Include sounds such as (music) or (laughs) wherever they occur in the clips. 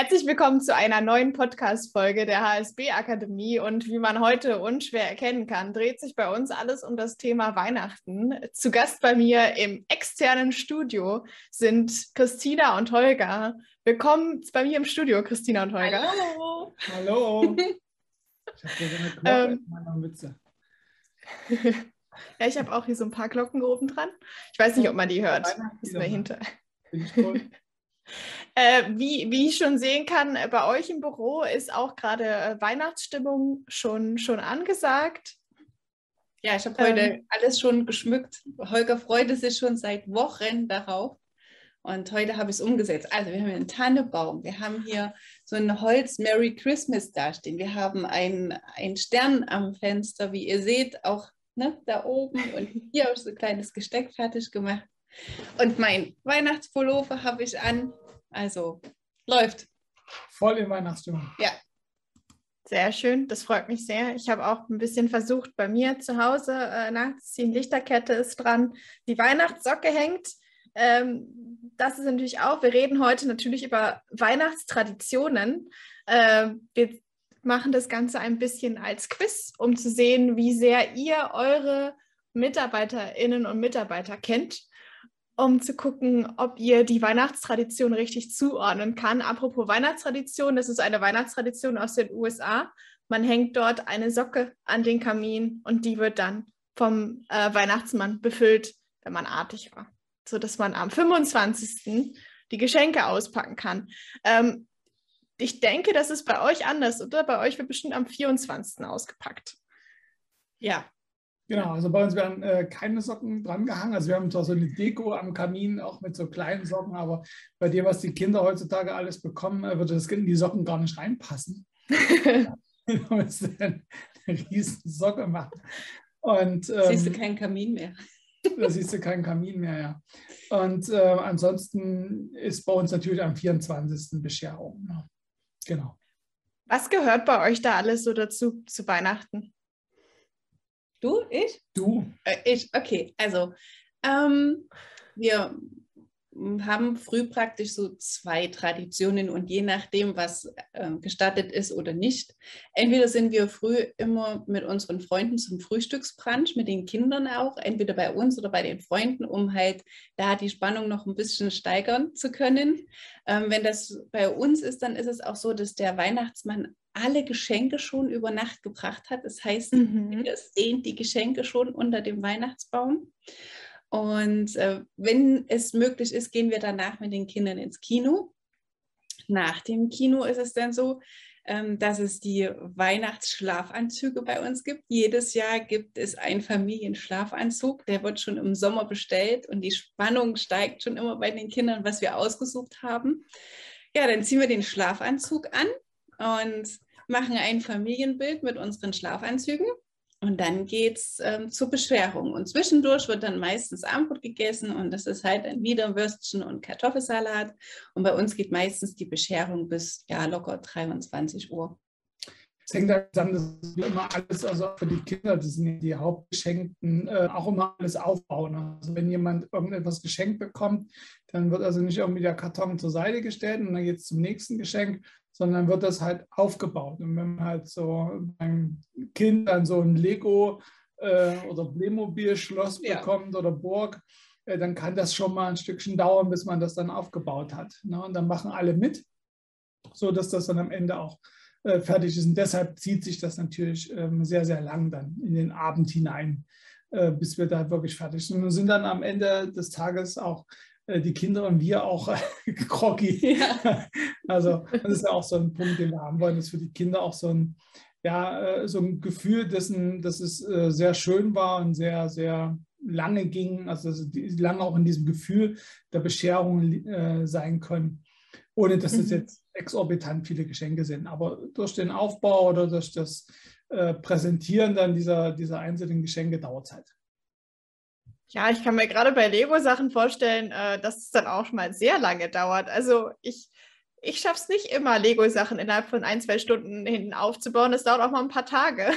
Herzlich willkommen zu einer neuen Podcast-Folge der HSB Akademie. Und wie man heute unschwer erkennen kann, dreht sich bei uns alles um das Thema Weihnachten. Zu Gast bei mir im externen Studio sind Christina und Holger. Willkommen bei mir im Studio, Christina und Holger. Hallo. Hallo. (laughs) Ich habe hier so eine Glocke ähm, in meiner Mütze. ja, ich habe auch hier so ein paar Glocken oben dran. Ich weiß nicht, ob man die hört. Ist mir hinter. Bin ich cool. (laughs) Äh, wie, wie ich schon sehen kann, äh, bei euch im Büro ist auch gerade äh, Weihnachtsstimmung schon, schon angesagt. Ja, ich habe heute ähm, alles schon geschmückt. Holger freute sich schon seit Wochen darauf. Und heute habe ich es umgesetzt. Also wir haben hier einen Tannebaum, wir haben hier so ein Holz Merry Christmas dastehen. Wir haben einen, Stern am Fenster, wie ihr seht, auch ne, da oben. Und hier habe ich so ein kleines Gesteck fertig gemacht. Und mein Weihnachtspullover habe ich an. Also läuft. Voll in Weihnachtsstimmung. Ja. Sehr schön, das freut mich sehr. Ich habe auch ein bisschen versucht, bei mir zu Hause äh, nachzuziehen. Lichterkette ist dran, die Weihnachtssocke hängt. Ähm, das ist natürlich auch, wir reden heute natürlich über Weihnachtstraditionen. Äh, wir machen das Ganze ein bisschen als Quiz, um zu sehen, wie sehr ihr eure Mitarbeiterinnen und Mitarbeiter kennt um zu gucken, ob ihr die Weihnachtstradition richtig zuordnen kann. Apropos Weihnachtstradition, das ist eine Weihnachtstradition aus den USA. Man hängt dort eine Socke an den Kamin und die wird dann vom äh, Weihnachtsmann befüllt, wenn man artig war, sodass man am 25. die Geschenke auspacken kann. Ähm, ich denke, das ist bei euch anders, oder? Bei euch wird bestimmt am 24. ausgepackt. Ja, Genau, also bei uns werden äh, keine Socken dran gehangen. Also wir haben zwar so eine Deko am Kamin, auch mit so kleinen Socken, aber bei dem, was die Kinder heutzutage alles bekommen, äh, würde das in die Socken gar nicht reinpassen. (laughs) (laughs) du musst eine riesen Socke machen. Und, ähm, siehst du keinen Kamin mehr. (laughs) da siehst du keinen Kamin mehr, ja. Und äh, ansonsten ist bei uns natürlich am 24. Bescherung. Ja. Genau. Was gehört bei euch da alles so dazu zu Weihnachten? Du? Ich? Du. Äh, ich, okay. Also, ähm, wir haben früh praktisch so zwei Traditionen und je nachdem, was äh, gestattet ist oder nicht, entweder sind wir früh immer mit unseren Freunden zum Frühstücksbrunch, mit den Kindern auch, entweder bei uns oder bei den Freunden, um halt da die Spannung noch ein bisschen steigern zu können. Ähm, wenn das bei uns ist, dann ist es auch so, dass der Weihnachtsmann alle Geschenke schon über Nacht gebracht hat. Das heißt, mhm. wir sehen die Geschenke schon unter dem Weihnachtsbaum. Und äh, wenn es möglich ist, gehen wir danach mit den Kindern ins Kino. Nach dem Kino ist es dann so, ähm, dass es die Weihnachtsschlafanzüge bei uns gibt. Jedes Jahr gibt es einen Familienschlafanzug, der wird schon im Sommer bestellt und die Spannung steigt schon immer bei den Kindern, was wir ausgesucht haben. Ja, dann ziehen wir den Schlafanzug an und machen ein Familienbild mit unseren Schlafanzügen und dann geht es ähm, zur Bescherung. Und zwischendurch wird dann meistens Abendbrot gegessen und das ist halt ein Wiederwürstchen und Kartoffelsalat. Und bei uns geht meistens die Bescherung bis ja locker 23 Uhr. Es hängt dann, dass wir immer alles, also für die Kinder, das sind die Hauptgeschenkten, äh, auch immer alles aufbauen. Also wenn jemand irgendetwas geschenkt bekommt, dann wird also nicht irgendwie der Karton zur Seite gestellt und dann geht es zum nächsten Geschenk, sondern wird das halt aufgebaut. Und wenn man halt so beim Kind dann so ein Lego äh, oder Playmobil-Schloss ja. bekommt oder Burg, äh, dann kann das schon mal ein Stückchen dauern, bis man das dann aufgebaut hat. Ne? Und dann machen alle mit, sodass das dann am Ende auch äh, fertig ist. Und deshalb zieht sich das natürlich ähm, sehr, sehr lang dann in den Abend hinein, äh, bis wir da wirklich fertig sind. Und sind dann am Ende des Tages auch äh, die Kinder und wir auch (laughs) groggy. Ja. Also das ist ja auch so ein Punkt, den wir haben wollen, dass für die Kinder auch so ein, ja, äh, so ein Gefühl dessen, dass es äh, sehr schön war und sehr, sehr lange ging, also lange auch in diesem Gefühl der Bescherung äh, sein können, ohne dass es mhm. jetzt exorbitant viele Geschenke sind. Aber durch den Aufbau oder durch das äh, Präsentieren dann dieser, dieser einzelnen Geschenke dauert es halt. Ja, ich kann mir gerade bei Lego-Sachen vorstellen, dass es dann auch schon mal sehr lange dauert. Also ich, ich schaffe es nicht immer, Lego-Sachen innerhalb von ein, zwei Stunden hinten aufzubauen. Das dauert auch mal ein paar Tage.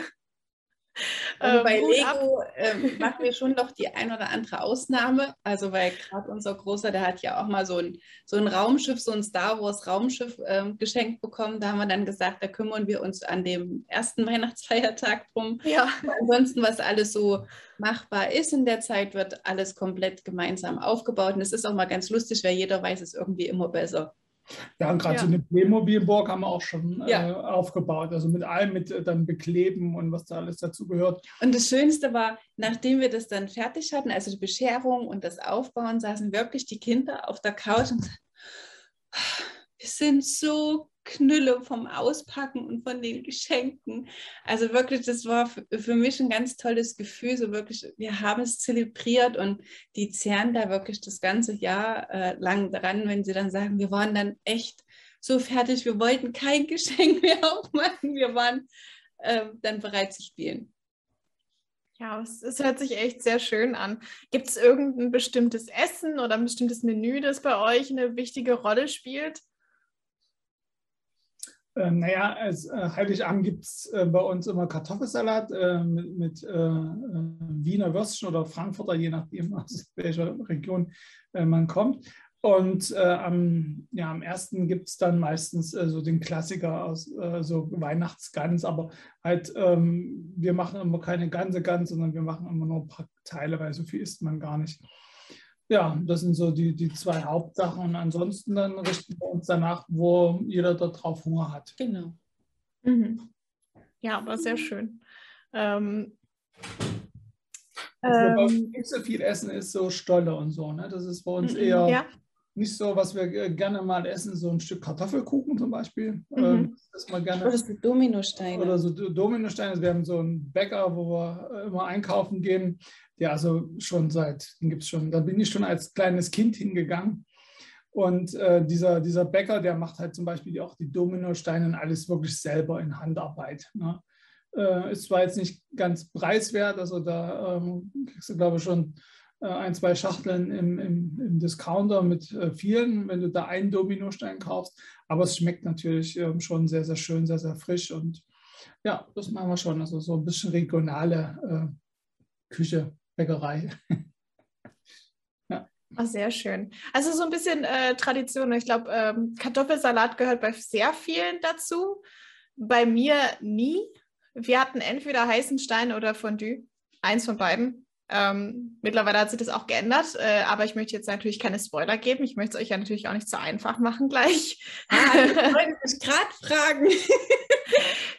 Also bei Lego ähm, (laughs) machen wir schon noch die ein oder andere Ausnahme. Also weil gerade unser Großer, der hat ja auch mal so ein, so ein Raumschiff, so ein Star Wars Raumschiff ähm, geschenkt bekommen. Da haben wir dann gesagt, da kümmern wir uns an dem ersten (laughs) Weihnachtsfeiertag drum. Ja. Ansonsten, was alles so machbar ist in der Zeit, wird alles komplett gemeinsam aufgebaut. Und es ist auch mal ganz lustig, weil jeder weiß es irgendwie immer besser. Ja, und gerade ja. so eine Playmobil-Burg haben wir auch schon ja. äh, aufgebaut. Also mit allem, mit äh, dann Bekleben und was da alles dazu gehört. Und das Schönste war, nachdem wir das dann fertig hatten, also die Bescherung und das Aufbauen, saßen wirklich die Kinder auf der Couch und sagten, wir sind so Knülle vom Auspacken und von den Geschenken. Also wirklich, das war für mich ein ganz tolles Gefühl. So wirklich, wir haben es zelebriert und die zehren da wirklich das ganze Jahr äh, lang dran, wenn sie dann sagen, wir waren dann echt so fertig, wir wollten kein (laughs) Geschenk mehr aufmachen, wir waren äh, dann bereit zu spielen. Ja, es, es, hört sich echt sehr schön an. Gibt es irgendein bestimmtes Essen oder ein bestimmtes Menü, das bei euch eine wichtige Rolle spielt? Äh, naja, als äh, Heiligabend gibt es äh, bei uns immer Kartoffelsalat äh, mit, mit äh, äh, Wiener Würstchen oder Frankfurter, je nachdem, (laughs) aus welcher Region man kommt. Und am, ja, am ersten gibt es dann meistens so den Klassiker aus so Weihnachtsgans, aber halt, ähm, wir machen immer keine ganze Gans, sondern wir machen immer nur ein paar Teile, weil so viel isst man gar nicht ja, das sind so die, die zwei Hauptsachen. Und ansonsten dann richten wir uns danach, wo jeder darauf Hunger hat. Genau. Mhm. Ja, aber sehr schön. Ähm, also, ähm, nicht so viel Essen ist so Stolle und so. Ne? Das ist bei uns mhm, eher ja. Nicht so, was wir gerne mal essen, so ein Stück Kartoffelkuchen zum Beispiel. Mhm. Ähm, das mal gerne, oder so Dominosteine. Oder so Dominosteine. Wir haben so einen Bäcker, wo wir immer einkaufen gehen ja, also schon seit, den gibt es schon, da bin ich schon als kleines Kind hingegangen. Und äh, dieser, dieser Bäcker, der macht halt zum Beispiel auch die Dominosteine und alles wirklich selber in Handarbeit. Ne? Äh, ist zwar jetzt nicht ganz preiswert, also da ähm, kriegst du, glaube ich, schon äh, ein, zwei Schachteln im, im, im Discounter mit äh, vielen, wenn du da einen Dominostein kaufst. Aber es schmeckt natürlich ähm, schon sehr, sehr schön, sehr, sehr frisch. Und ja, das machen wir schon. Also so ein bisschen regionale äh, Küche. Bäckerei. (laughs) ja. Ach, sehr schön. Also so ein bisschen äh, Tradition. Ich glaube, ähm, Kartoffelsalat gehört bei sehr vielen dazu. Bei mir nie. Wir hatten entweder heißen Stein oder Fondue. Eins von beiden. Ähm, mittlerweile hat sich das auch geändert, äh, aber ich möchte jetzt natürlich keine Spoiler geben. Ich möchte es euch ja natürlich auch nicht zu einfach machen gleich. Ah, ich wollte (laughs) mich gerade fragen.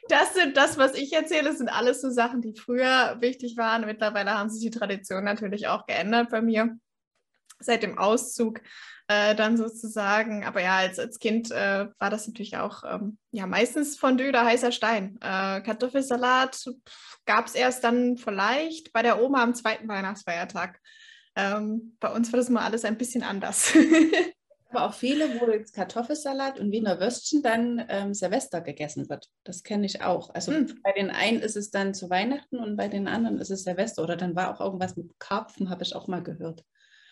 das sind das, was ich erzähle, sind alles so Sachen, die früher wichtig waren. Mittlerweile haben sich die Traditionen natürlich auch geändert bei mir seit dem Auszug äh, dann sozusagen. Aber ja, als, als Kind äh, war das natürlich auch ähm, ja meistens Fondue oder heißer Stein. Äh, Kartoffelsalat gab es erst dann vielleicht bei der Oma am zweiten Weihnachtsfeiertag. Ähm, bei uns war das mal alles ein bisschen anders. (laughs) Aber auch viele, wo jetzt Kartoffelsalat und Wiener Würstchen dann ähm, Silvester gegessen wird. Das kenne ich auch. Also hm. bei den einen ist es dann zu Weihnachten und bei den anderen ist es Silvester. Oder dann war auch irgendwas mit Karpfen, habe ich auch mal gehört.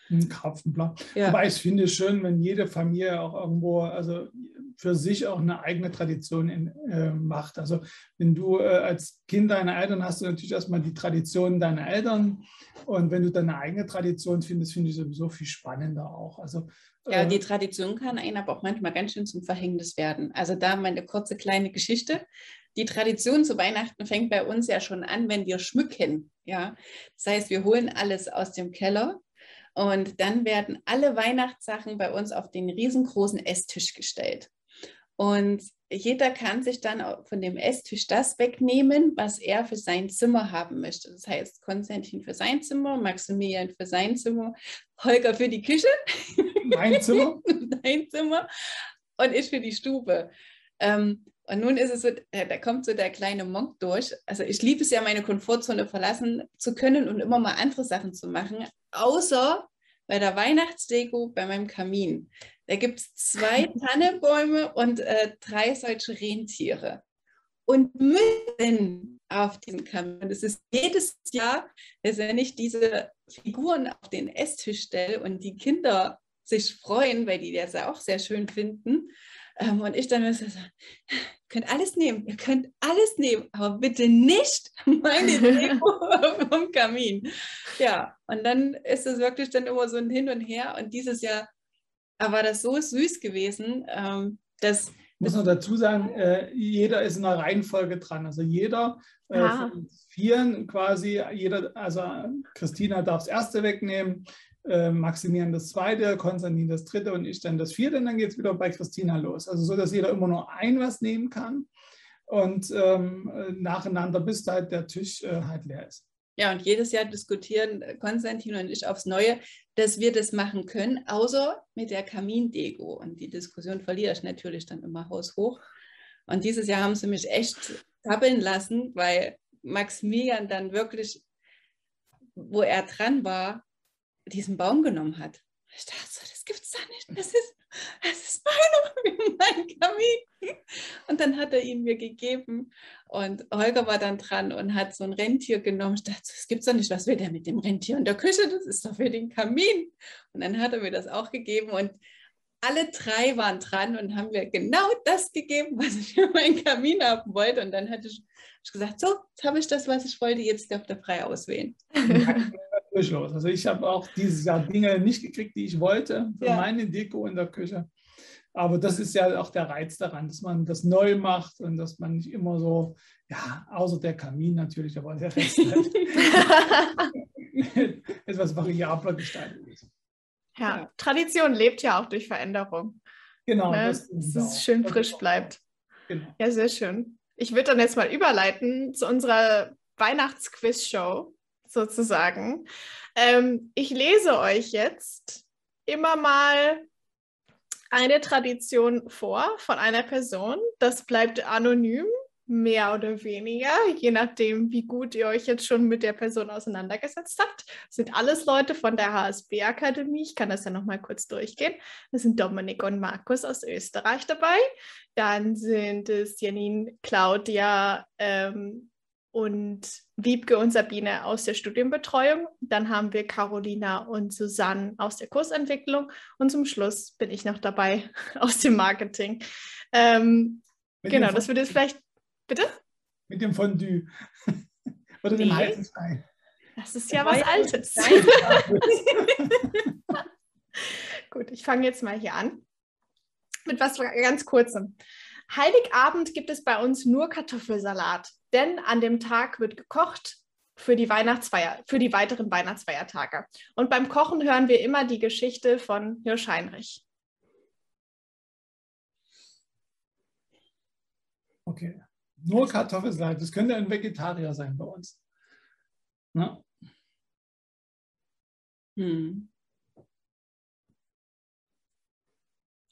Ein Karpfenplan. Ja. Aber ich finde es schön, wenn jede Familie auch irgendwo, also für sich auch eine eigene Tradition in, äh, macht. Also wenn du äh, als Kind deine Eltern hast, du natürlich erstmal die Tradition deiner Eltern. Und wenn du deine eigene Tradition findest, finde ich sowieso viel spannender auch. Also ja, die Tradition kann einen aber auch manchmal ganz schön zum Verhängnis werden. Also da meine kurze kleine Geschichte. Die Tradition zu Weihnachten fängt bei uns ja schon an, wenn wir schmücken. Ja, das heißt, wir holen alles aus dem Keller und dann werden alle Weihnachtssachen bei uns auf den riesengroßen Esstisch gestellt. Und jeder kann sich dann von dem Esstisch das wegnehmen, was er für sein Zimmer haben möchte. Das heißt, Konstantin für sein Zimmer, Maximilian für sein Zimmer, Holger für die Küche. Mein Zimmer. (laughs) Dein Zimmer. Und ich für die Stube. Ähm, und nun ist es so, da kommt so der kleine Monk durch. Also ich liebe es ja, meine Komfortzone verlassen zu können und immer mal andere Sachen zu machen, außer bei der Weihnachtsdeko bei meinem Kamin. Da gibt es zwei (laughs) Tannebäume und äh, drei solche Rentiere. Und mitten auf den Kamin, das ist jedes Jahr, dass wenn ich diese Figuren auf den Esstisch stelle und die Kinder sich freuen, weil die das auch sehr schön finden, Ähm, und ich dann so, ihr könnt alles nehmen, ihr könnt alles nehmen, aber bitte nicht meine Deko (laughs) vom Kamin. Ja, und dann ist es wirklich dann immer so ein Hin und Her. Und dieses Jahr war das so süß gewesen, ähm, dass ich muss noch dazu sagen, äh, jeder ist in einer Reihenfolge dran. Also jeder äh, ah. von vieren quasi, jeder, also Christina darf das erste wegnehmen, äh, Maximilian das zweite, Konstantin das dritte und ich dann das vierte. Und dann geht es wieder bei Christina los. Also so, dass jeder immer nur ein was nehmen kann und ähm, nacheinander, bis halt der Tisch äh, halt leer ist. Ja, und jedes Jahr diskutieren Konstantin und ich aufs Neue, dass wir das machen können, außer mit der Kamindeko. Und die Diskussion verliere ich natürlich dann immer haushoch. Und dieses Jahr haben sie mich echt tappeln lassen, weil Maximilian dann wirklich, wo er dran war, diesen Baum genommen hat. Ich dachte so, gibt's da nicht. Das ist, das ist (laughs) meine, mein Kamin. Und dann hat er ihn mir gegeben. Und Holger war dann dran und hat so ein Rentier genommen. Ich dachte, das gibt's doch nicht. Was will der mit dem Rentier in der Küche? Das ist doch für den Kamin. Und dann hat er mir das auch gegeben. Und alle drei waren dran und haben mir genau das gegeben, was ich für meinen Kamin haben wollte. Und dann hatte ich, ich gesagt, so, jetzt habe ich das, was ich wollte, jetzt darf der frei auswählen. (laughs) durchlos. Also ich habe auch dieses Jahr Dinge nicht gekriegt, die ich wollte für ja. meine Deko in der Küche. Aber das ist ja auch der Reiz daran, dass man das neu macht und dass man nicht immer so, ja, außer der Kamin natürlich, aber der Rest (laughs) halt (laughs) etwas variabler gestaltet ist. Ja, Tradition lebt ja auch durch Veränderung. Genau. Ne? Das dass es schön frisch bleibt. Genau. Ja, sehr schön. Ich würde dann jetzt mal überleiten zu unserer Weihnachtsquiz-Show sozusagen. Ähm, ich lese euch jetzt immer mal eine Tradition vor von einer Person. Das bleibt anonym, mehr oder weniger, je nachdem, wie gut ihr euch jetzt schon mit der Person auseinandergesetzt habt. Das sind alles Leute von der HSB-Akademie. Ich kann das ja nochmal kurz durchgehen. Das sind Dominik und Markus aus Österreich dabei. Dann sind es Janine, Claudia, ähm, und Wiebke und Sabine aus der Studienbetreuung. Dann haben wir Carolina und Susanne aus der Kursentwicklung. Und zum Schluss bin ich noch dabei (laughs) aus dem Marketing. Ähm, genau, das würde jetzt vielleicht. Bitte? Mit dem Fondue. (laughs) Oder dem nee. heißen Stein. Das ist ja was Altes. (laughs) Gut, ich fange jetzt mal hier an. Mit was ganz Kurzem. Heiligabend gibt es bei uns nur Kartoffelsalat denn an dem Tag wird gekocht für die Weihnachtsfeier, für die weiteren Weihnachtsfeiertage. Und beim Kochen hören wir immer die Geschichte von Hirsch Heinrich. Okay. Nur Kartoffelsalat. Das könnte ein Vegetarier sein bei uns. Na? Hm.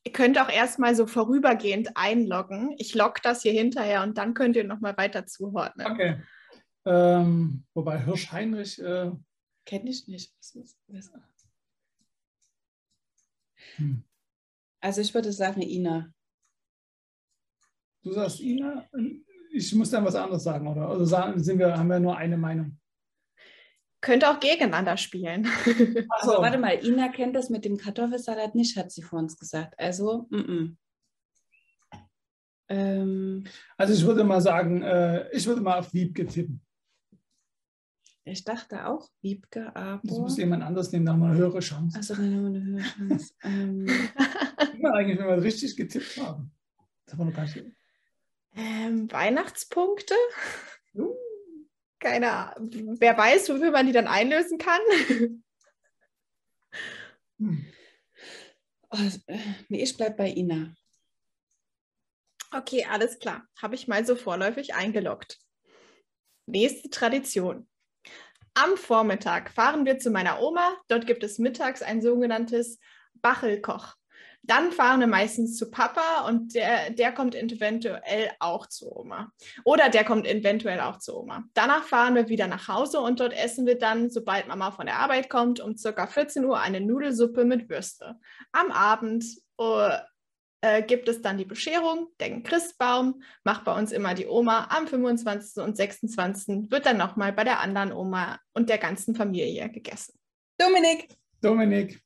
Ihr könnt auch erstmal so vorübergehend einloggen. Ich logge das hier hinterher und dann könnt ihr nochmal weiter zuhören. Okay. Ähm, wobei Hirsch Heinrich. Äh, Kenne ich nicht. Hm. Also ich würde sagen Ina. Du sagst Ina? Ich muss dann was anderes sagen, oder? Also sagen, sind wir, haben wir nur eine Meinung könnte auch gegeneinander spielen. (laughs) Also warte mal, Ina kennt das mit dem Kartoffelsalat nicht, hat sie vor uns gesagt. Also, mm -mm. Ähm, also ich würde mal sagen, äh, ich würde mal auf Wiebke tippen. Ich dachte auch Wiebke, aber... Das muss jemand anders nehmen, da haben wir eine höhere Chance. Also dann haben wir eine höhere Chance. (laughs) ähm, Immer eigentlich, wenn wir richtig getippt haben. Das haben wir noch gar nicht... Ähm, Weihnachtspunkte? Keine Ahnung. Wer weiß, wofür man die dann einlösen kann? hm. oh, nee, ich bleibe bei Ina. Okay, alles klar. Habe ich mal so vorläufig eingeloggt. Nächste Tradition. Am Vormittag fahren wir zu meiner Oma. Dort gibt es mittags ein sogenanntes Bachelkoch. Dann fahren wir meistens zu Papa und der, der kommt eventuell auch zu Oma. Oder der kommt eventuell auch zu Oma. Danach fahren wir wieder nach Hause und dort essen wir dann, sobald Mama von der Arbeit kommt, um circa 14 Uhr eine Nudelsuppe mit Würste. Am Abend uh, äh, gibt es dann die Bescherung, den Christbaum, macht bei uns immer die Oma. Am 25. und 26. wird dann nochmal bei der anderen Oma und der ganzen Familie gegessen. Dominik. Dominik.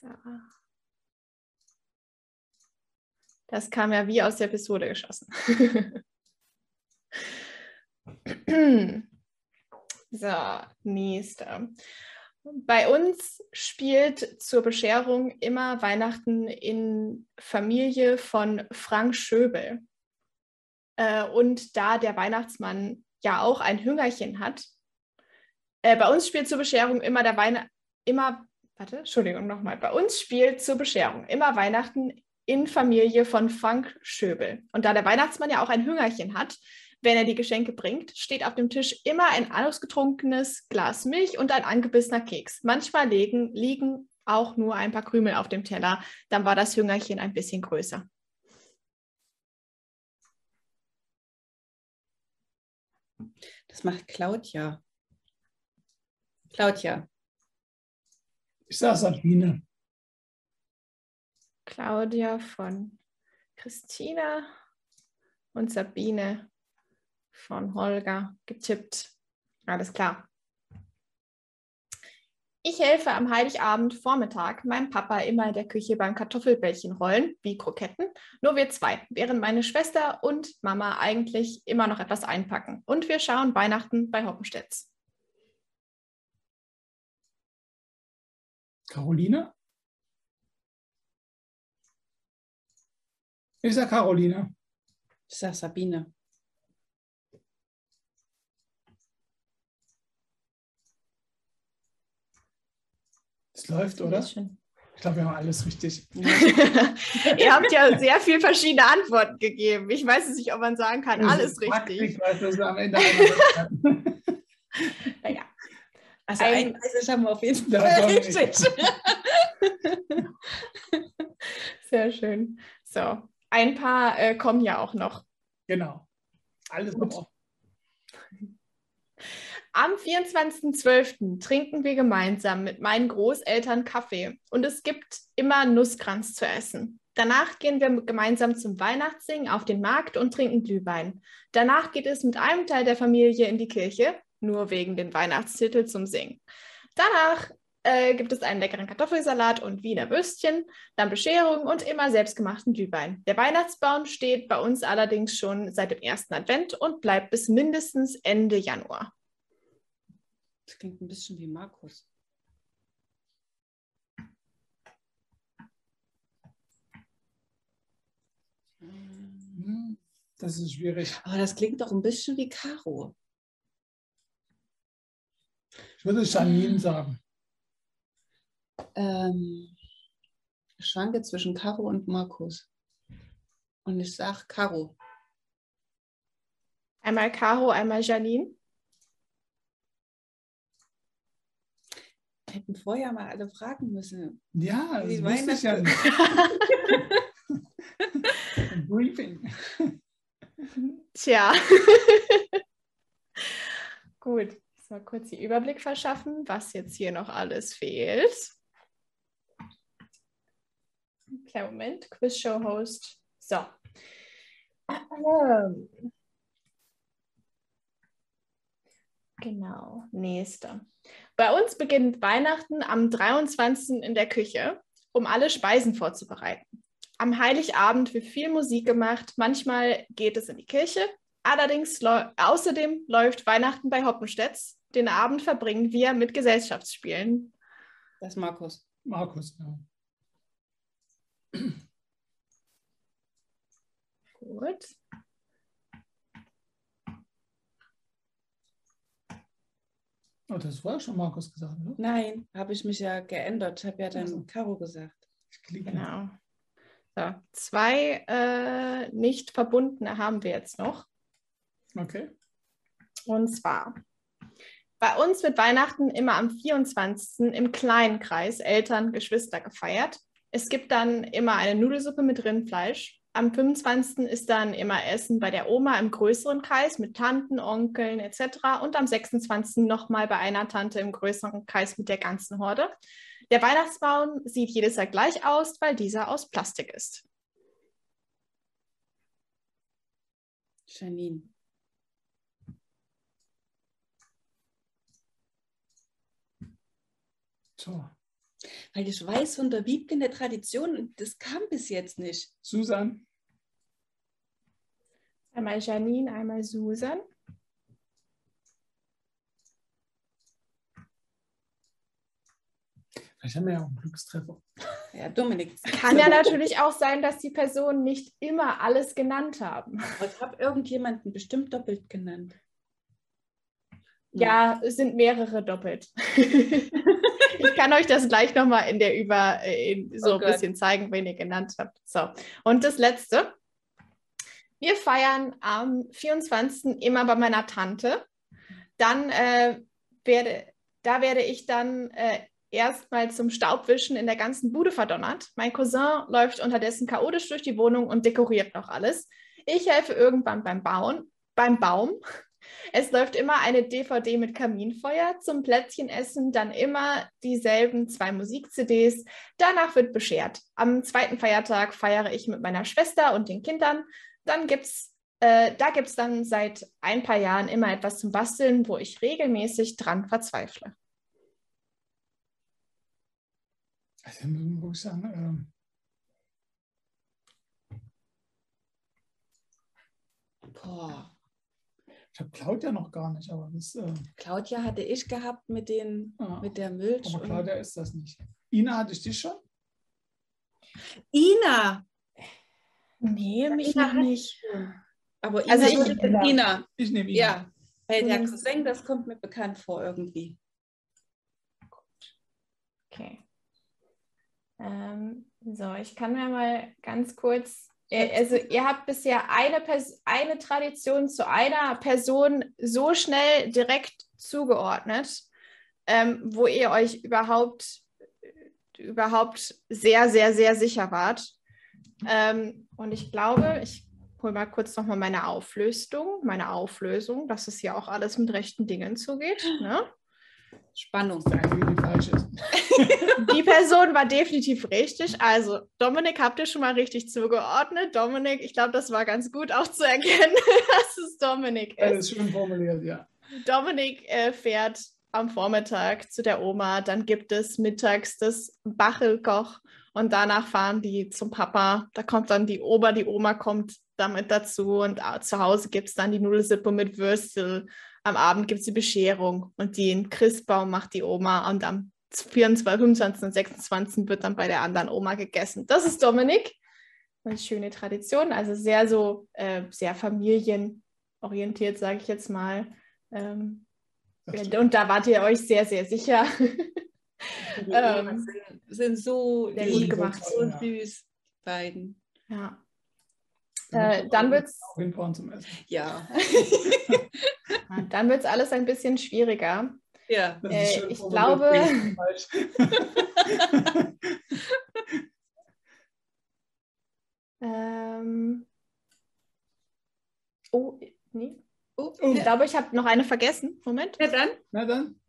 So. Das kam ja wie aus der Pistole geschossen. (laughs) so, nächste. Bei uns spielt zur Bescherung immer Weihnachten in Familie von Frank Schöbel. Äh, und da der Weihnachtsmann ja auch ein Hüngerchen hat, äh, bei uns spielt zur Bescherung immer der Weihnachten, immer, warte, Entschuldigung nochmal, bei uns spielt zur Bescherung immer Weihnachten in Familie von Frank Schöbel. Und da der Weihnachtsmann ja auch ein Hüngerchen hat, wenn er die Geschenke bringt, steht auf dem Tisch immer ein ausgetrunkenes Glas Milch und ein angebissener Keks. Manchmal liegen, liegen auch nur ein paar Krümel auf dem Teller. Dann war das Hüngerchen ein bisschen größer. Das macht Claudia. Claudia. Ich sage Sabine. Claudia von Christina und Sabine von Holger getippt. Alles klar. Ich helfe am Heiligabend Vormittag meinem Papa immer in der Küche beim Kartoffelbällchen rollen, wie Kroketten. Nur wir zwei, während meine Schwester und Mama eigentlich immer noch etwas einpacken. Und wir schauen Weihnachten bei Hoppenstedts. Caroline? Ich sage Caroline. Ich sage Sabine. Es läuft, oder? Ich glaube, wir haben alles richtig. (laughs) Ihr habt ja sehr viele verschiedene Antworten gegeben. Ich weiß nicht, ob man sagen kann, alles richtig. Ich weiß, dass wir am Ende (laughs) naja. Also ein Message haben wir auf jeden Fall (laughs) richtig. (laughs) Sehr schön. So, ein paar äh, kommen ja auch noch. Genau. Alles Gut. noch am 24.12. trinken wir gemeinsam mit meinen Großeltern Kaffee und es gibt immer Nusskranz zu essen. Danach gehen wir gemeinsam zum Weihnachtssingen auf den Markt und trinken Glühwein. Danach geht es mit einem Teil der Familie in die Kirche, nur wegen den Weihnachtstitel zum Singen. Danach äh, gibt es einen leckeren Kartoffelsalat und Wiener Würstchen, dann Bescherung und immer selbstgemachten Glühwein. Der Weihnachtsbaum steht bei uns allerdings schon seit dem ersten Advent und bleibt bis mindestens Ende Januar. Das klingt ein bisschen wie Markus. Hm, das ist schwierig. Aber das klingt doch ein bisschen wie Caro. Ich würde Janine sagen. Ähm, ich schwanke zwischen Caro und Markus. Und ich sage Caro. Einmal Caro, einmal Janine. hätten vorher mal alle fragen müssen. Ja, das wusste ich ja nicht. (laughs) Briefing. Tja. (laughs) Gut, mal kurz den Überblick verschaffen, was jetzt hier noch alles fehlt. Kleinen Moment, Quiz-Show-Host. So. Ähm. Genau, nächste. Bei uns beginnt Weihnachten am 23. in der Küche, um alle Speisen vorzubereiten. Am Heiligabend wird viel Musik gemacht, manchmal geht es in die Kirche. Allerdings außerdem läuft Weihnachten bei Hoppenstedts. Den Abend verbringen wir mit Gesellschaftsspielen. Das ist Markus. Markus, ja. Gut. Oh, das war schon Markus gesagt, oder? Nein, habe ich mich ja geändert. Ich habe ja dann also. Caro gesagt. Genau. So, zwei äh, nicht verbundene haben wir jetzt noch. Okay. Und zwar, bei uns wird Weihnachten immer am 24. im kleinen Kreis Eltern, Geschwister gefeiert. Es gibt dann immer eine Nudelsuppe mit Rindfleisch, am 25. ist dann immer Essen bei der Oma im größeren Kreis mit Tanten, Onkeln etc. Und am 26. nochmal bei einer Tante im größeren Kreis mit der ganzen Horde. Der Weihnachtsbaum sieht jedes Jahr gleich aus, weil dieser aus Plastik ist. Janine. So. Weil ich weiß von der Wiebke in der Tradition, das kam bis jetzt nicht. Susan. Einmal Janine, einmal Susan. Vielleicht haben wir ja auch einen Glückstreffer. Ja, Dominik. Kann ja natürlich auch sein, dass die Personen nicht immer alles genannt haben. Ich habe irgendjemanden bestimmt doppelt genannt. Ja, es sind mehrere doppelt. (laughs) ich kann euch das gleich nochmal in der Über äh, in so Oh ein Gott. bisschen zeigen, wen ihr genannt habt. So, und das letzte. Wir feiern am 24. immer bei meiner Tante. Dann äh, werde, da werde ich dann äh, erstmal zum Staubwischen in der ganzen Bude verdonnert. Mein Cousin läuft unterdessen chaotisch durch die Wohnung und dekoriert noch alles. Ich helfe irgendwann beim Bauen, beim Baum. Es läuft immer eine DVD mit Kaminfeuer, zum Plätzchenessen dann immer dieselben zwei Musik-CDs. Danach wird beschert. Am zweiten Feiertag feiere ich mit meiner Schwester und den Kindern. Dann gibt's, äh, da gibt es dann seit ein paar Jahren immer etwas zum Basteln, wo ich regelmäßig dran verzweifle. Also, muss sagen, ähm, Boah. Ich habe Claudia noch gar nicht, aber das, äh, Claudia hatte ich gehabt mit, den, ah, mit der Milch. aber Claudia ist das nicht. Ina hatte ich dich schon? Ina. Nee, mich noch nicht. Aber Ina Also ich- ich, Ina. Ina. Ich nehme Ina. Ja, weil der. Cousin, das kommt mir bekannt vor irgendwie. Okay. Ähm, so, ich kann mir mal ganz kurz. Äh, Also, ihr habt bisher eine, Pers eine Tradition zu einer Person so schnell direkt zugeordnet, ähm, wo ihr euch überhaupt, überhaupt sehr, sehr, sehr sicher wart. Ähm, und ich glaube, ich hole mal kurz nochmal meine Auflösung, meine Auflösung, dass es hier auch alles mit rechten Dingen zugeht. Ne? Spannung. Der einzige, die falsch ist. (laughs) Die Person war definitiv richtig. Also, Dominik habt ihr schon mal richtig zugeordnet. Dominik, ich glaube, das war ganz gut auch zu erkennen, (laughs) dass es Dominik ist. Alles schön formuliert, ja. Dominik äh, fährt am Vormittag zu der Oma, dann gibt es mittags das Bachelkoch und danach fahren die zum Papa. Da kommt dann die Oma, die Oma kommt damit dazu und ah, zu Hause gibt es dann die Nudelsuppe mit Würstel. Am Abend gibt es die Bescherung und den Christbaum macht die Oma und am 24, 25 und 26 wird dann bei der anderen Oma gegessen. Das ist Dominik. Eine schöne Tradition, also sehr so, äh, sehr familienorientiert, sage ich jetzt mal. Ähm, und da wart ihr euch sehr, sehr sicher. Die (laughs) Ähm, sind, sind so sehr lieb, gut gemacht. so Ja. süß, beiden. ja. Äh, dann zum Essen. Ja. (laughs) (laughs) Dann wird es alles ein bisschen schwieriger. Ja. Das Äh, ist schön ich glaube-. (laughs) Ähm, oh, nee. Oh, Ich ja. glaube, ich habe noch eine vergessen. Moment. ja, dann. Na dann,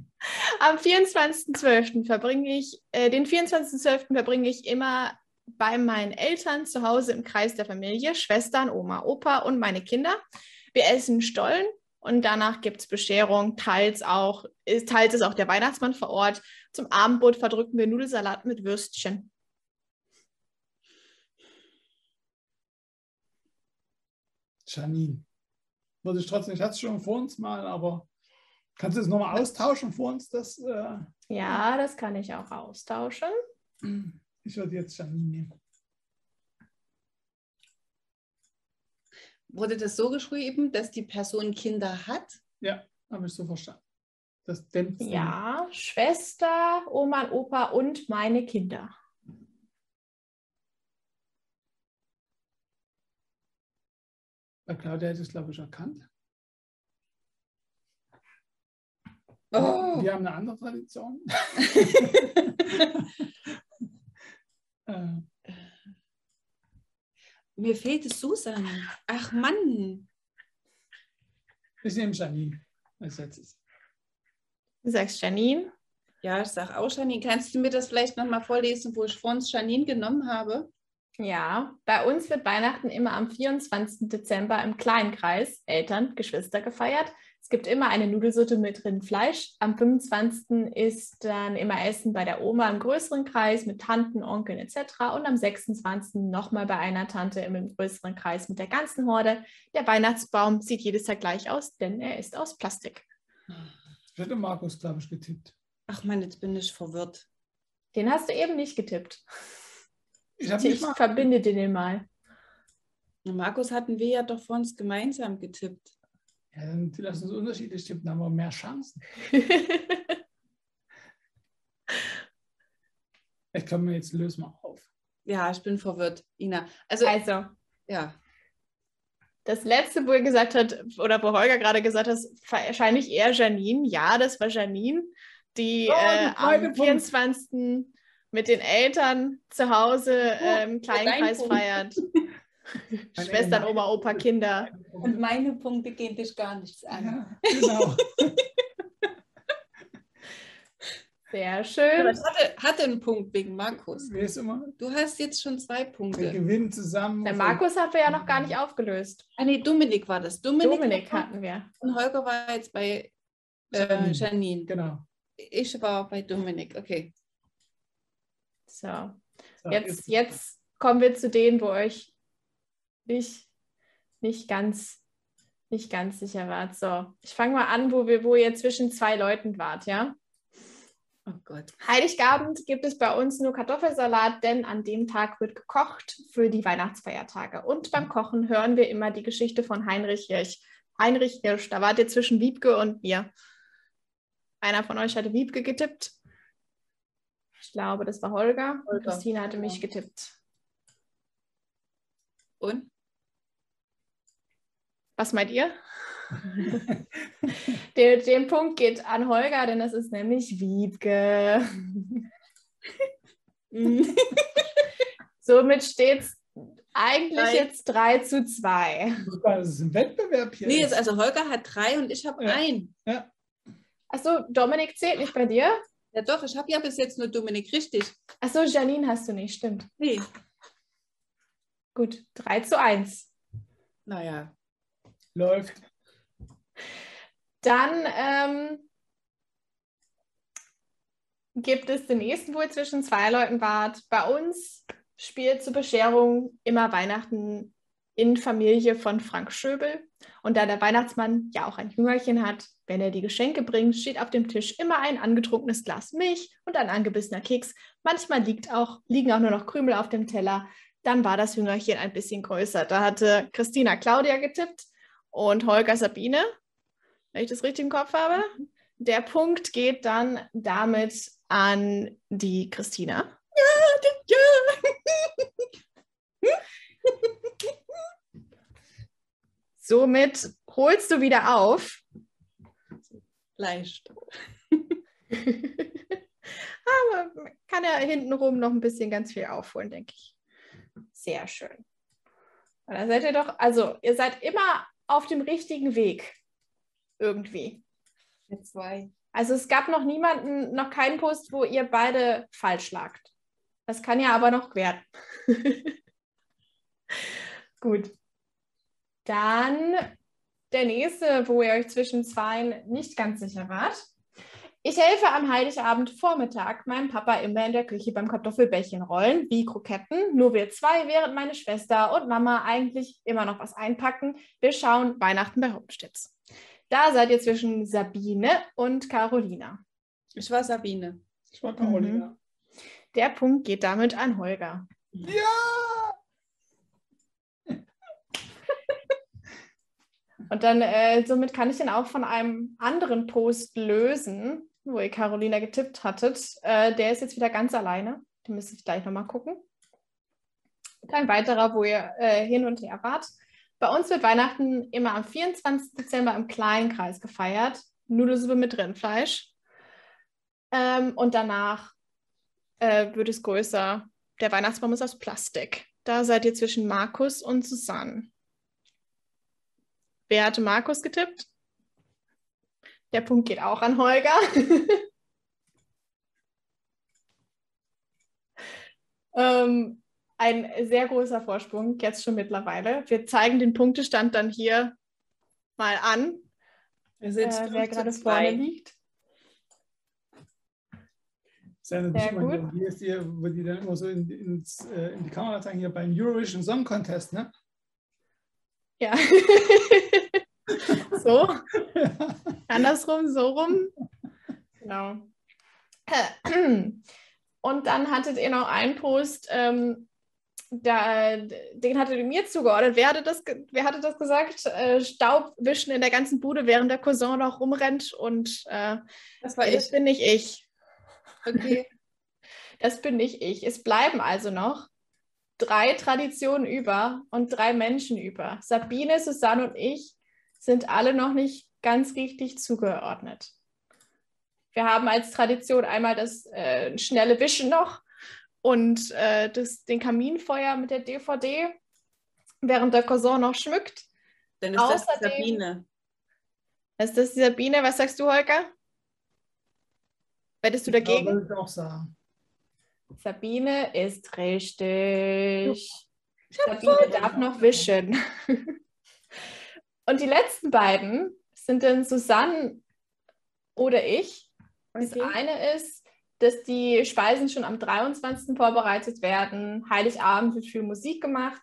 Am 24.12. verbringe ich, äh, den 24.12. verbringe ich immer bei meinen Eltern zu Hause im Kreis der Familie, Schwestern, Oma, Opa und meine Kinder. Wir essen Stollen und danach gibt es Bescherung, teils auch, ist- teils ist auch der Weihnachtsmann vor Ort. Zum Abendbrot verdrücken wir Nudelsalat mit Würstchen. Janine. Würde ich trotzdem, ich hatte es schon vor uns mal, aber kannst du es nochmal austauschen vor uns? Das, äh, Ja, das kann ich auch austauschen. ich würde jetzt Janine nehmen. Wurde das so geschrieben, dass die Person Kinder hat? Habe ich so verstanden. Das dämpft Ja, Schwester, Oma und Opa und meine Kinder. Bei Claudia hätte ich es, glaube ich, erkannt. Oh. Wir haben eine andere Tradition. (laughs) äh, Mir fehlt es Susan. Ach Mann. ich nehme Janine als letztes. Du sagst Janine. Ja, ich sag auch Janine. Kannst du mir das vielleicht nochmal vorlesen, wo ich vorhin Janine genommen habe? Ja, bei uns wird Weihnachten immer am 24. Dezember im Kleinkreis, Eltern, Geschwister gefeiert. Es gibt immer eine Nudelsuppe mit Rindfleisch. Am 25. ist dann immer Essen bei der Oma im größeren Kreis mit Tanten, Onkeln etc. Und am 26. nochmal bei einer Tante im größeren Kreis mit der ganzen Horde. Der Weihnachtsbaum sieht jedes Jahr gleich aus, denn er ist aus Plastik. Ich hätte Markus, glaube ich, getippt. Ach man, jetzt bin ich verwirrt. Den hast du eben nicht getippt. Ich, Ich, verbinde den mal. Markus hatten wir ja doch vor uns gemeinsam getippt. Ja, dann lass uns unterschiedlich tippen, dann haben wir mehr Chancen. (laughs) Ich kann mir jetzt lösen mal auf. Ja, ich bin verwirrt, Ina. Also, also, ja. das letzte, wo ihr gesagt habt, oder wo Holger gerade gesagt hat, wahrscheinlich eher Janine. Ja, das war Janine, die Oh, äh, am Punkt. 24. mit den Eltern zu Hause äh, im Kleinkreis dein Punkt. feiert. (laughs) (laughs) Meine Schwestern, Oma- Opa, Kinder. Und meine Punkte gehen dich gar nichts an. Ja, genau. (laughs) Sehr schön. ich hatte, hatte einen Punkt wegen Markus. Wer ist immer? Du hast jetzt schon zwei Wir Punkte. gewinnen zusammen. Der Markus haben wir ja noch gar nicht aufgelöst. Ah, nee, Dominik war das. Dominik, Dominik war- hatten wir. und Holger war jetzt bei äh, Janine. Janine. Genau. Ich war bei Dominik. Okay. So, So, jetzt, jetzt kommen wir zu denen, wo euch nicht, nicht, ganz, nicht ganz sicher wart. So, ich fange mal an, wo, wir, wo ihr zwischen zwei Leuten wart, ja? Oh Gott. Heiligabend gibt es bei uns nur Kartoffelsalat, denn an dem Tag wird gekocht für die Weihnachtsfeiertage. Und beim Kochen hören wir immer die Geschichte von Heinrich Hirsch. Heinrich Hirsch, da wart ihr zwischen Wiebke und mir. Einer von euch hatte Wiebke getippt. Ich glaube, das war Holger. Und Holger, Christine hatte mich getippt. Und? Was meint ihr? (laughs) der, den Punkt geht an Holger, denn das ist nämlich Wiebke. (laughs) Somit steht es eigentlich Drei. jetzt 3 zu 2. Das ist ein Wettbewerb hier. Nee, jetzt, also Holger hat drei und ich habe Ja. ein. Achso, Dominik zählt nicht bei dir? Ja doch, ich habe ja bis jetzt nur Dominik richtig. Achso, Janine hast du nicht, stimmt. Nee. Gut, 3 zu 1. Naja. Läuft. Dann ähm, gibt es den nächsten, wo ihr zwischen zwei Leuten wart. Bei uns spielt zur Bescherung immer Weihnachten in Familie von Frank Schöbel. Und da der Weihnachtsmann ja auch ein Jüngerchen hat, wenn er die Geschenke bringt, steht auf dem Tisch immer ein angetrunkenes Glas Milch und ein angebissener Keks. Manchmal liegt auch, liegen auch nur noch Krümel auf dem Teller. Dann war das Jüngerchen ein bisschen größer. Da hatte Christina Claudia getippt und Holger Sabine wenn ich das richtig im Kopf habe. Der Punkt geht dann damit an die Christina. (laughs) Somit holst du wieder auf. Leicht. (laughs) Aber man kann ja hintenrum noch ein bisschen ganz viel aufholen, denke ich. Sehr schön. Und da seid ihr doch, also ihr seid immer auf dem richtigen Weg. Irgendwie. Mit zwei. Also es gab noch niemanden, noch keinen Post, wo ihr beide falsch lagt. Das kann ja aber noch werden. (laughs) Gut. Dann der nächste, wo ihr euch zwischen zwei nicht ganz sicher wart. Ich helfe am Heiligabend Vormittag meinem Papa immer in der Küche beim Kartoffelbällchen rollen, wie Kroketten. Nur wir zwei, während meine Schwester und Mama eigentlich immer noch was einpacken. Wir schauen Weihnachten bei Hoppenstitz. Da seid ihr zwischen Sabine und Carolina. Ich war Sabine. Ich war Carolina. Der Punkt geht damit an Holger. Ja! Und dann, äh, somit kann ich den auch von einem anderen Post lösen, wo ihr Carolina getippt hattet. Äh, der ist jetzt wieder ganz alleine. Den müsste ich gleich nochmal gucken. Und ein weiterer, wo ihr äh, hin und her wart. Bei uns wird Weihnachten immer am 24. Dezember im kleinen Kreis gefeiert. Nudelsuppe mit Rindfleisch. Ähm, und danach äh, wird es größer. Der Weihnachtsbaum ist aus Plastik. Da seid ihr zwischen Markus und Susanne. Wer hatte Markus getippt? Der Punkt geht auch an Holger. (laughs) ähm, ein sehr großer Vorsprung, jetzt schon mittlerweile. Wir zeigen den Punktestand dann hier mal an. äh, wer gerade vorne liegt. Sehr gut. Hier ist die, wo die dann immer so in, ins, äh, in die Kamera zeigen, hier beim Eurovision Song Contest, ne? Ja. (laughs) (laughs) so. Andersrum, so rum. Genau. (clears throat) Und dann hattet ihr noch einen Post, ähm, da, den hattet ihr mir zugeordnet. Wer hatte das, wer hatte das gesagt? Äh, Staub wischen in der ganzen Bude, während der Cousin noch rumrennt. Und äh, das, war das bin nicht ich. Okay. (laughs) Das bin nicht ich. Es bleiben also noch drei Traditionen über und drei Menschen über. Sabine, Susanne und ich sind alle noch nicht ganz richtig zugeordnet. Wir haben als Tradition einmal das äh, schnelle Wischen noch und äh, das, den Kaminfeuer mit der DVD, während der Cousin noch schmückt. Dann ist Außerdem, das Sabine. Ist das die Sabine? Was sagst du, Holger? Wettest du dagegen? Ja, würde ich auch sagen. Sabine ist richtig. Sabine darf noch wischen. (laughs) Und die letzten beiden sind dann Susanne oder ich. Das eine ist, dass die Speisen schon am 23. vorbereitet werden. Heiligabend wird viel Musik gemacht.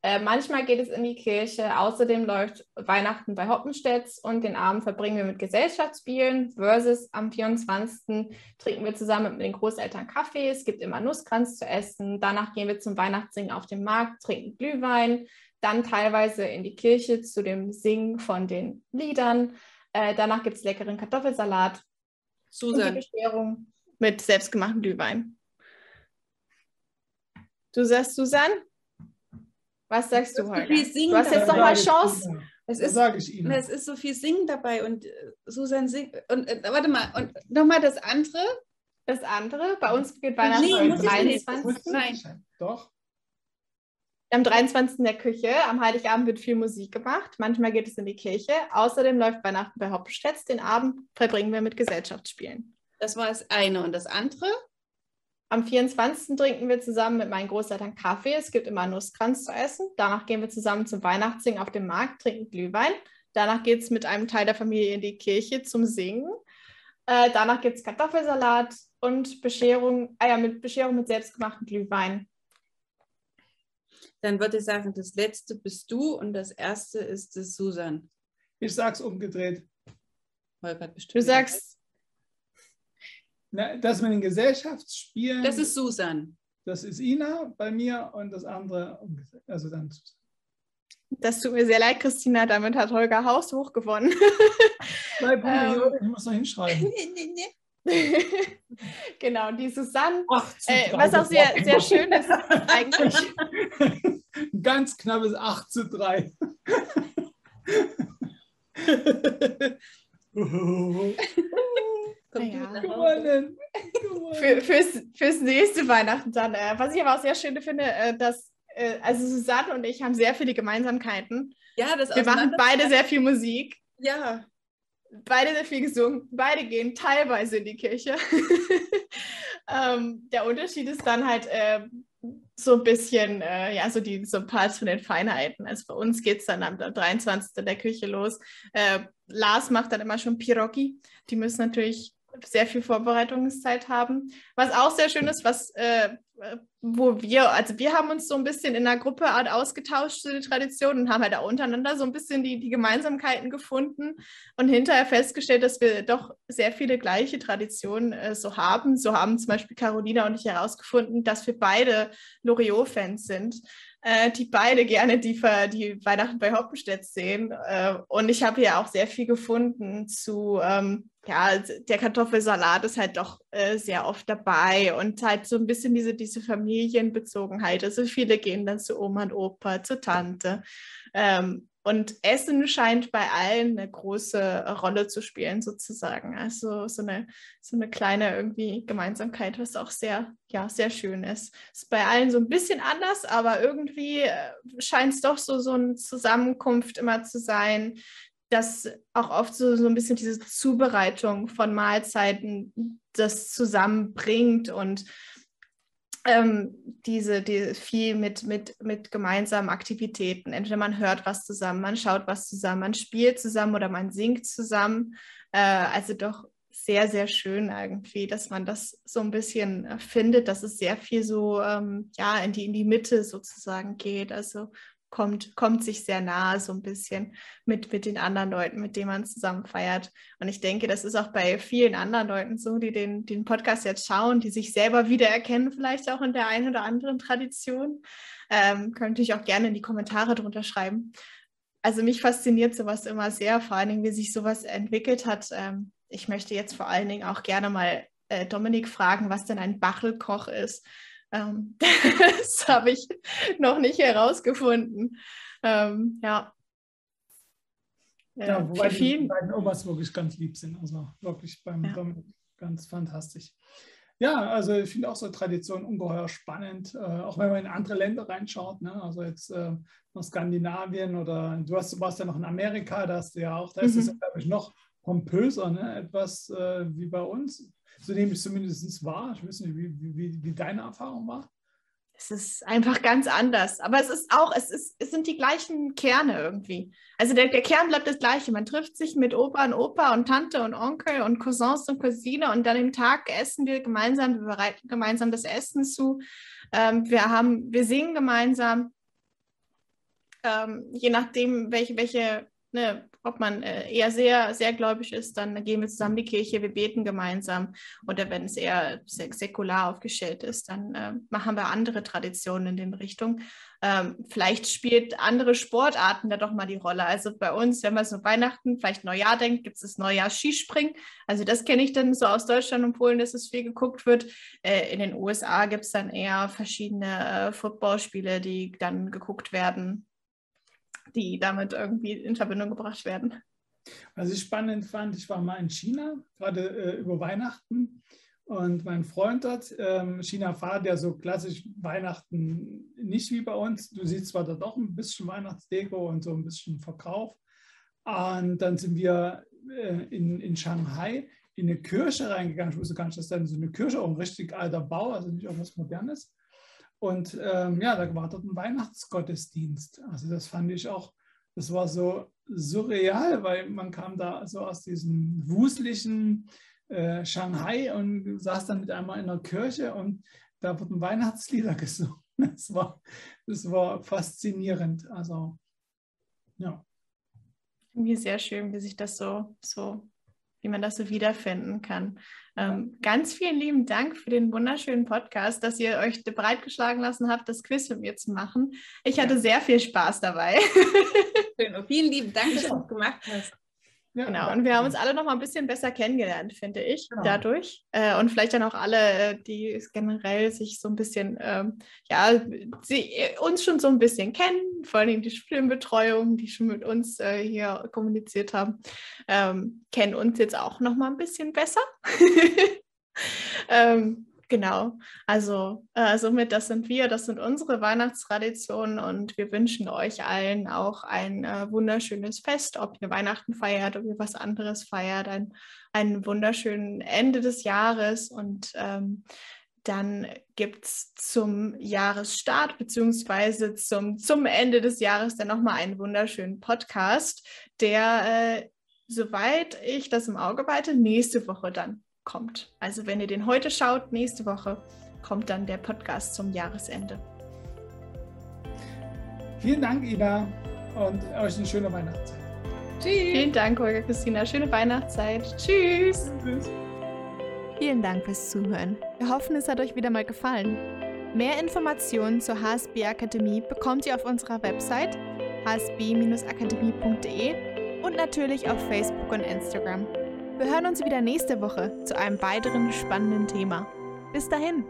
Äh, manchmal geht es in die Kirche. Außerdem läuft Weihnachten bei Hoppenstedt und den Abend verbringen wir mit Gesellschaftsspielen. Versus am 24. trinken wir zusammen mit den Großeltern Kaffee. Es gibt immer Nusskranz zu essen. Danach gehen wir zum Weihnachtssingen auf den Markt, trinken Glühwein. Dann teilweise in die Kirche zu dem Singen von den Liedern. Äh, danach gibt es leckeren Kartoffelsalat. Susan. Und die Bescherung mit selbstgemachtem Glühwein. Du sagst Susan? Was sagst du heute? Du hast jetzt noch mal Chance. Es ist, sage ich Ihnen. es ist so viel Singen dabei und äh, Susan singt. Und äh, warte mal, und nochmal das andere. Das andere, bei uns geht Weihnachten nee, am 23. Nein. Doch. Am 23. in der Küche. Am Heiligabend wird viel Musik gemacht. Manchmal geht es in die Kirche. Außerdem läuft Weihnachten bei Hauptstädts. Den Abend verbringen wir mit Gesellschaftsspielen. Das war das eine. Und das andere? Am 24. trinken wir zusammen mit meinen Großeltern Kaffee. Es gibt immer Nusskranz zu essen. Danach gehen wir zusammen zum Weihnachtssingen auf dem Markt, trinken Glühwein. Danach geht es mit einem Teil der Familie in die Kirche zum Singen. Äh, danach gibt es Kartoffelsalat und Bescherung, ah ja, mit Bescherung mit selbstgemachtem Glühwein. Dann würde ich sagen, das letzte bist du und das erste ist das Susan. Ich sag's umgedreht. Holger, du sagst na, das mit den Gesellschaftsspielen. Das ist Susan. Das ist Ina bei mir und das andere, also dann Susan. Das tut mir sehr leid, Christina. Damit hat Holger Haus hochgewonnen. Bleib (laughs) ähm, ich muss noch hinschreiben. (laughs) genau, die Susanne, äh, was auch sehr, sehr schön ist eigentlich. Ein (laughs) ganz knappes 8 zu 3. (laughs) Ja. Gewonnen. Für, fürs, fürs nächste Weihnachten dann. Äh, was ich aber auch sehr schön finde, äh, dass äh, also Susanne und ich haben sehr viele Gemeinsamkeiten. Ja, das Wir machen beide sehr viel Musik. Ja. Beide sehr viel gesungen. Beide gehen teilweise in die Kirche. (laughs) ähm, der Unterschied ist dann halt äh, so ein bisschen, äh, ja, so die so paar von den Feinheiten. Also bei uns geht es dann am 23. der Küche los. Äh, Lars macht dann immer schon Piroggi. Die müssen natürlich sehr viel Vorbereitungszeit haben. Was auch sehr schön ist, was, äh, wo wir, also wir haben uns so ein bisschen in der Gruppe ausgetauscht zu den Traditionen und haben halt auch untereinander so ein bisschen die, die Gemeinsamkeiten gefunden und hinterher festgestellt, dass wir doch sehr viele gleiche Traditionen äh, so haben. So haben zum Beispiel Carolina und ich herausgefunden, dass wir beide Loriot-Fans sind äh, die beide gerne die, die Weihnachten bei Hoppenstedt sehen. Äh, und ich habe hier auch sehr viel gefunden zu, ähm, ja, der Kartoffelsalat ist halt doch äh, sehr oft dabei und halt so ein bisschen diese, diese Familienbezogenheit. Also viele gehen dann zu Oma und Opa, zur Tante. Ähm, und Essen scheint bei allen eine große Rolle zu spielen, sozusagen. Also so eine, so eine kleine irgendwie Gemeinsamkeit, was auch sehr, ja, sehr schön ist. Ist bei allen so ein bisschen anders, aber irgendwie äh, scheint es doch so, so eine Zusammenkunft immer zu sein, dass auch oft so, so ein bisschen diese Zubereitung von Mahlzeiten das zusammenbringt und ähm, diese, diese viel mit, mit, mit gemeinsamen Aktivitäten. Entweder man hört was zusammen, man schaut was zusammen, man spielt zusammen oder man singt zusammen. Äh, also doch sehr, sehr schön irgendwie, dass man das so ein bisschen äh, findet, dass es sehr viel so ähm, ja, in die, in die Mitte sozusagen geht. Also kommt, kommt sich sehr nahe so ein bisschen mit, mit den anderen Leuten, mit denen man zusammen feiert. Und ich denke, das ist auch bei vielen anderen Leuten so, die den, den Podcast jetzt schauen, die sich selber wiedererkennen, vielleicht auch in der einen oder anderen Tradition. Ähm, könnt natürlich auch gerne in die Kommentare drunter schreiben. Also mich fasziniert sowas immer sehr, vor allen Dingen, wie sich sowas entwickelt hat. Ähm, ich möchte jetzt vor allen Dingen auch gerne mal äh, Dominik fragen, was denn ein Bachelkoch ist. Ähm, (laughs) das habe ich noch nicht herausgefunden. Ähm, ja. Ja, wobei die beiden Omas wirklich ganz lieb sind. Also wirklich beim ja. Dominik ganz fantastisch. Ja, also ich finde auch so Tradition ungeheuer spannend, äh, auch wenn man in andere Länder reinschaut. Ne? Also jetzt äh, nach Skandinavien oder du hast, warst ja noch in Amerika, da hast du ja auch, da ist es, mhm. glaube ich, noch pompöser, ne? etwas äh, wie bei uns. So nehme ich zumindest wahr. Ich weiß nicht, wie, wie, wie deine Erfahrung war. Es ist einfach ganz anders. Aber es ist auch, es, ist, es sind die gleichen Kerne irgendwie. Also der, der Kern bleibt das gleiche. Man trifft sich mit Opa und Opa und Tante und Onkel und Cousins und Cousine und dann im Tag essen wir gemeinsam, wir bereiten gemeinsam das Essen zu. Ähm, wir, haben, wir singen gemeinsam. Ähm, je nachdem, welche, welche ne, ob man äh, eher sehr, sehr gläubig ist, dann gehen wir zusammen in die Kirche, wir beten gemeinsam. Oder wenn es eher säkular aufgestellt ist, dann äh, machen wir andere Traditionen in dem Richtung. Ähm, vielleicht spielt andere Sportarten da doch mal die Rolle. Also bei uns, wenn man so Weihnachten, vielleicht Neujahr denkt, gibt es das Neujahr Skispringen. Also das kenne ich dann so aus Deutschland und Polen, dass es viel geguckt wird. Äh, in den USA gibt es dann eher verschiedene äh, Footballspiele, die dann geguckt werden die damit irgendwie in Verbindung gebracht werden. Was ich spannend fand, ich war mal in China, gerade äh, über Weihnachten. Und mein Freund dort, ähm, China fahrt ja so klassisch Weihnachten nicht wie bei uns. Du siehst zwar da doch ein bisschen Weihnachtsdeko und so ein bisschen Verkauf. Und dann sind wir äh, in, in Shanghai in eine Kirche reingegangen. Ich wusste gar nicht, dass dann so eine Kirche, auch ein richtig alter Bau, also nicht irgendwas Modernes. Und ähm, ja, da war dort ein Weihnachtsgottesdienst. Also das fand ich auch, das war so surreal, weil man kam da so aus diesem wuseligen äh, Shanghai und saß dann mit einmal in der Kirche und da wurden Weihnachtslieder (laughs) gesungen. Das war, das war faszinierend. Also ja. Mir sehr schön, wie sich das so, so wie man das so wiederfinden kann. Ähm, ganz vielen lieben Dank für den wunderschönen Podcast, dass ihr euch bereitgeschlagen lassen habt, das Quiz mit mir zu machen. Ich hatte sehr viel Spaß dabei. Schön. Und vielen lieben Dank, dass du es gemacht hast. Ja, genau, und wir haben uns alle noch mal ein bisschen besser kennengelernt, finde ich, genau. dadurch. Äh, und vielleicht dann auch alle, äh, die generell sich so ein bisschen, ähm, ja, sie, äh, uns schon so ein bisschen kennen, vor allem die Studienbetreuung, die schon mit uns äh, hier kommuniziert haben, ähm, kennen uns jetzt auch noch mal ein bisschen besser. (laughs) ähm, Genau, also äh, somit, das sind wir, das sind unsere Weihnachtstraditionen und wir wünschen euch allen auch ein äh, wunderschönes Fest, ob ihr Weihnachten feiert, ob ihr was anderes feiert, ein, ein wunderschönen Ende des Jahres und ähm, dann gibt es zum Jahresstart beziehungsweise zum, zum Ende des Jahres dann nochmal einen wunderschönen Podcast, der, äh, soweit ich das im Auge behalte, nächste Woche dann kommt. Also wenn ihr den heute schaut, nächste Woche kommt dann der Podcast zum Jahresende. Vielen Dank, Ida, und euch eine schöne Weihnachtszeit. Tschüss. Vielen Dank, Olga Christina. Schöne Weihnachtszeit. Tschüss. Tschüss. Vielen Dank fürs Zuhören. Wir hoffen, es hat euch wieder mal gefallen. Mehr Informationen zur HSB Akademie bekommt ihr auf unserer Website hsb-akademie.de und natürlich auf Facebook und Instagram. Wir hören uns wieder nächste Woche zu einem weiteren spannenden Thema. Bis dahin!